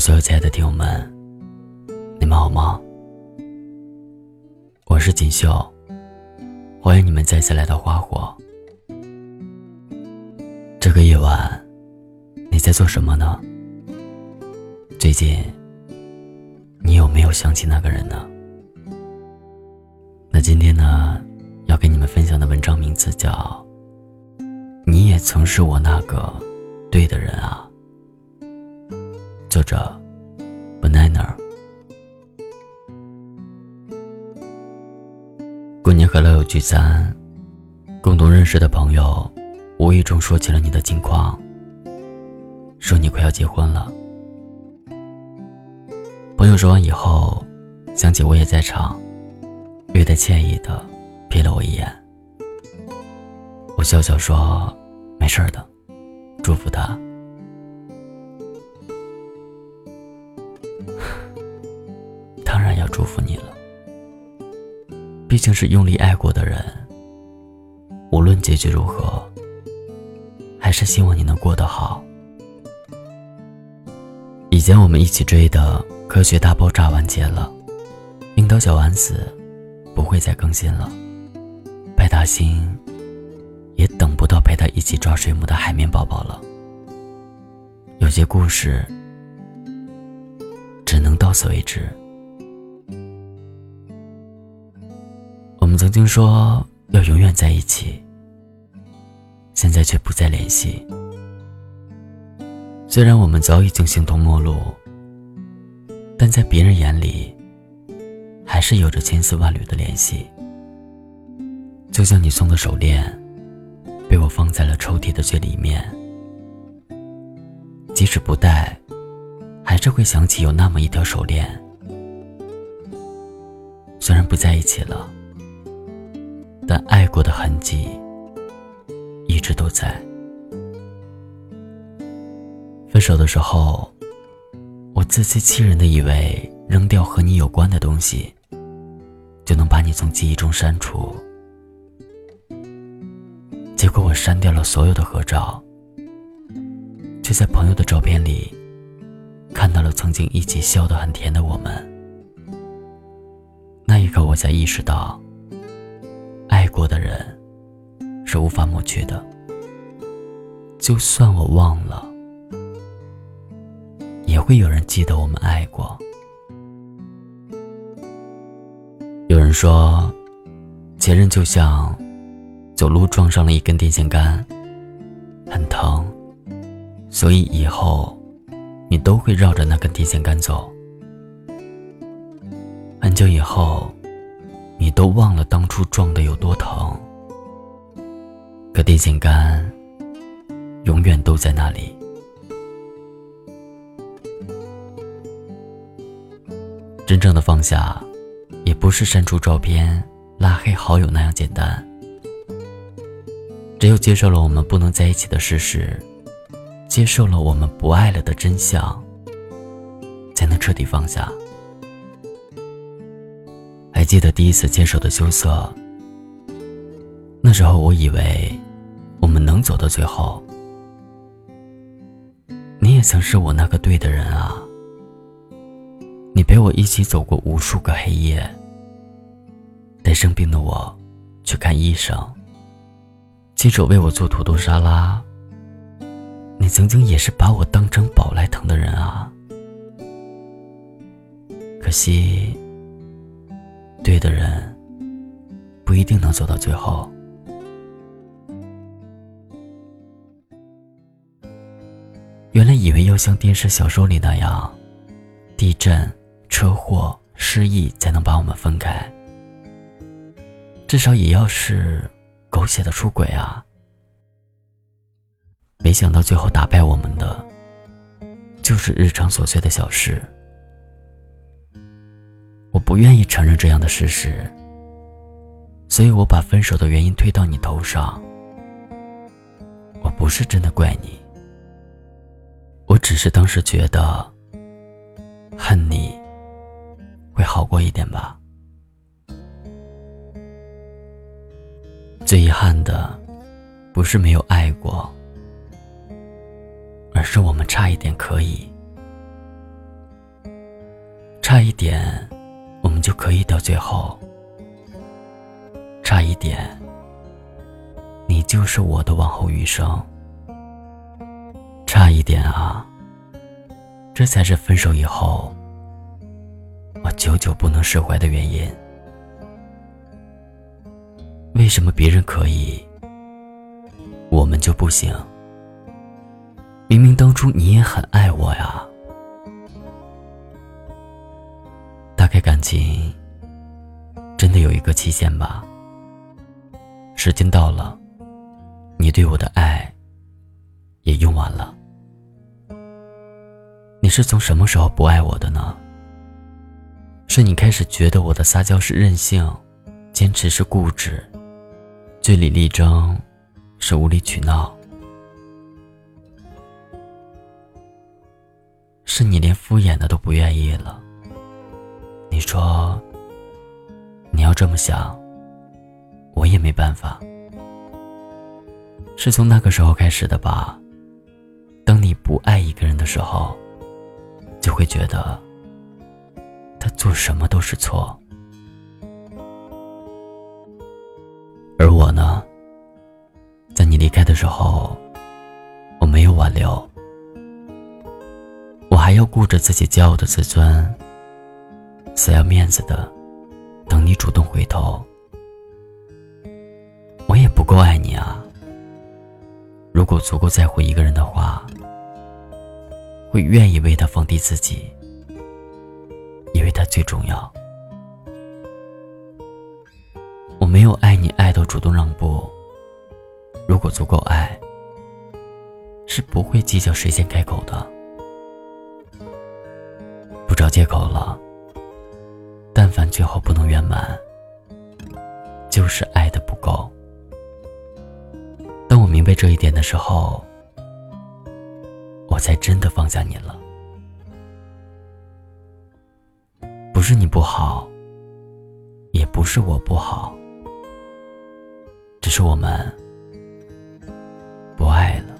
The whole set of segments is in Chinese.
所有亲爱的听友们，你们好吗？我是锦绣，欢迎你们再次来到花火。这个夜晚，你在做什么呢？最近，你有没有想起那个人呢？那今天呢，要给你们分享的文章名字叫《你也曾是我那个对的人啊》。作者：banana。过年和老友聚餐，共同认识的朋友无意中说起了你的近况，说你快要结婚了。朋友说完以后，想起我也在场，略带歉意的瞥了我一眼。我笑笑说：“没事的，祝福他。”祝福你了。毕竟是用力爱过的人，无论结局如何，还是希望你能过得好。以前我们一起追的《科学大爆炸》完结了，樱桃小丸子不会再更新了，派大星也等不到陪他一起抓水母的海绵宝宝了。有些故事只能到此为止。我们曾经说要永远在一起，现在却不再联系。虽然我们早已经形同陌路，但在别人眼里，还是有着千丝万缕的联系。就像你送的手链，被我放在了抽屉的最里面，即使不戴，还是会想起有那么一条手链。虽然不在一起了。但爱过的痕迹一直都在。分手的时候，我自欺欺人的以为扔掉和你有关的东西，就能把你从记忆中删除。结果我删掉了所有的合照，却在朋友的照片里看到了曾经一起笑得很甜的我们。那一刻，我才意识到。爱过的人是无法抹去的，就算我忘了，也会有人记得我们爱过。有人说，前任就像走路撞上了一根电线杆，很疼，所以以后你都会绕着那根电线杆走。很久以后。都忘了当初撞的有多疼，可电线杆永远都在那里。真正的放下，也不是删除照片、拉黑好友那样简单。只有接受了我们不能在一起的事实，接受了我们不爱了的真相，才能彻底放下。还记得第一次牵手的羞涩。那时候我以为，我们能走到最后。你也曾是我那个对的人啊。你陪我一起走过无数个黑夜，带生病的我去看医生，亲手为我做土豆沙拉。你曾经也是把我当成宝来疼的人啊。可惜。对的人，不一定能走到最后。原来以为要像电视小说里那样，地震、车祸、失忆才能把我们分开，至少也要是狗血的出轨啊！没想到最后打败我们的，就是日常琐碎的小事。我不愿意承认这样的事实，所以我把分手的原因推到你头上。我不是真的怪你，我只是当时觉得恨你会好过一点吧。最遗憾的不是没有爱过，而是我们差一点可以，差一点，我们就可以到最后。差一点，你就是我的往后余生。差一点啊，这才是分手以后我久久不能释怀的原因。为什么别人可以，我们就不行？明明当初你也很爱我呀。感情真的有一个期限吧。时间到了，你对我的爱也用完了。你是从什么时候不爱我的呢？是你开始觉得我的撒娇是任性，坚持是固执，据理力争是无理取闹，是你连敷衍的都不愿意了。你说你要这么想。我也没办法，是从那个时候开始的吧。当你不爱一个人的时候，就会觉得他做什么都是错。而我呢，在你离开的时候，我没有挽留，我还要顾着自己骄傲的自尊，死要面子的，等你主动回头。我也不够爱你啊！如果足够在乎一个人的话，会愿意为他放低自己，因为他最重要。我没有爱你爱到主动让步。如果足够爱，是不会计较谁先开口的。不找借口了。但凡最后不能圆满，就是爱的不够。当我明白这一点的时候，我才真的放下你了。不是你不好，也不是我不好，只是我们不爱了。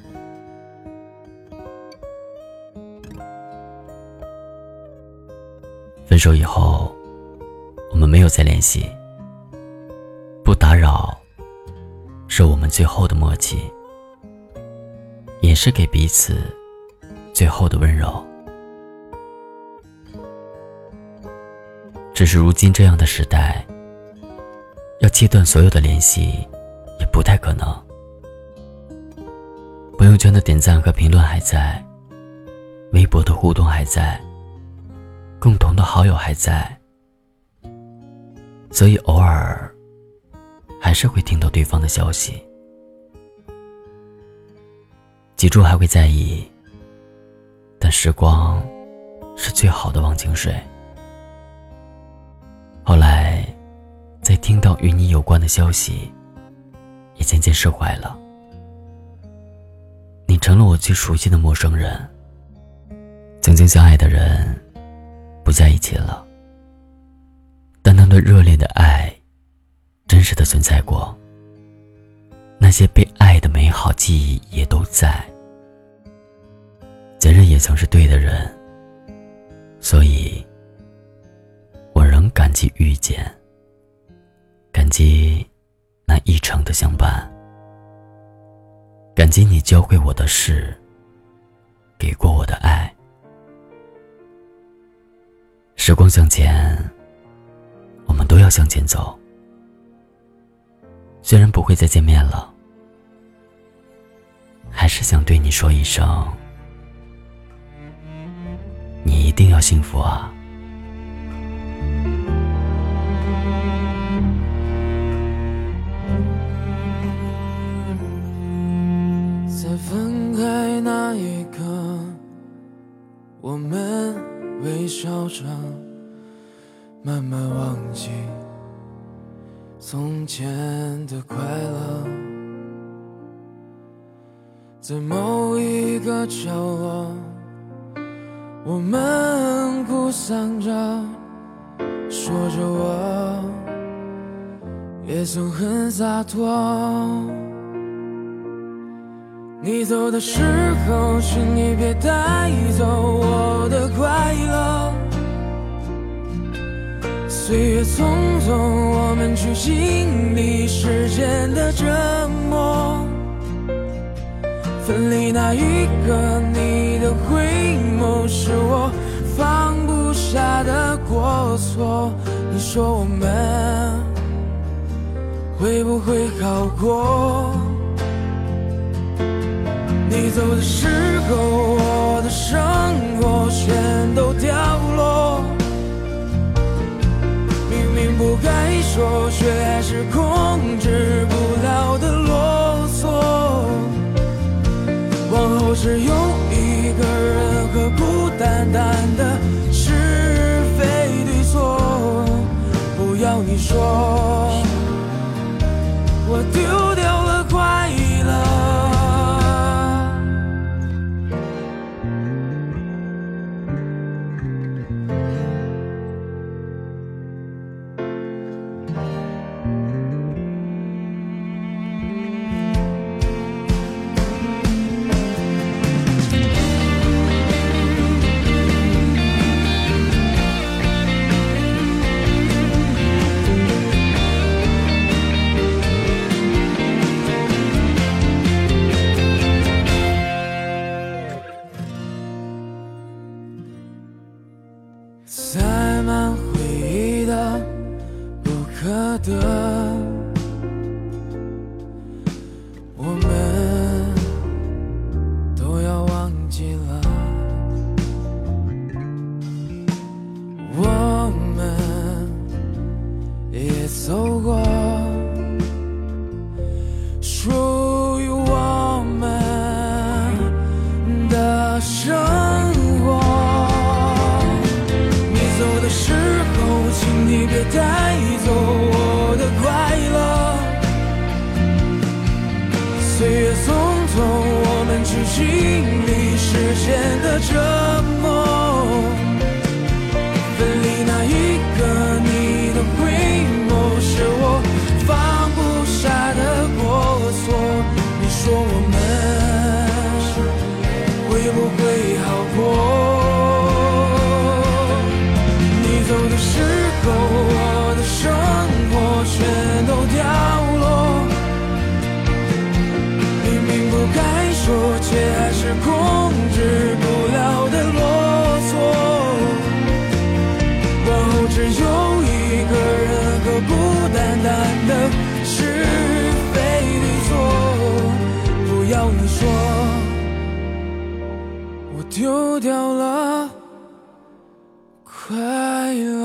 分手以后，没有再联系，不打扰。是我们最后的默契，也是给彼此最后的温柔。只是如今这样的时代，要切断所有的联系也不太可能。朋友圈的点赞和评论还在，微博的互动还在，共同的好友还在，所以偶尔。还是会听到对方的消息，脊柱还会在意，但时光是最好的忘情水。后来，在听到与你有关的消息，也渐渐释怀了。你成了我最熟悉的陌生人，曾经相爱的人不在一起了，但那段热烈的爱。真实的存在过，那些被爱的美好记忆也都在。前任也曾是对的人，所以，我仍感激遇见，感激那一程的相伴，感激你教会我的事，给过我的爱。时光向前，都要向前走。虽然不会再见面了，还是想对你说一声：你一定要幸福啊！在分开那一刻，我们微笑着，慢慢忘记。从前的快乐，在某一个角落，我们哭丧着，说着我也曾很洒脱。你走的时候，请你别带走我的快乐。岁月匆匆，我们去经历时间的折磨。分离那一刻，你的回眸是我放不下的过错。你说我们会不会好过？你走的时候，我的生活不该说，却还是控制不了的啰嗦。往后只有一个人和孤单单的是非对错。不要你说，我丢的，我们都要忘记了，我们也走过属于我们的生活。你走的时候，请你别带经历时间的这丢掉了。快乐。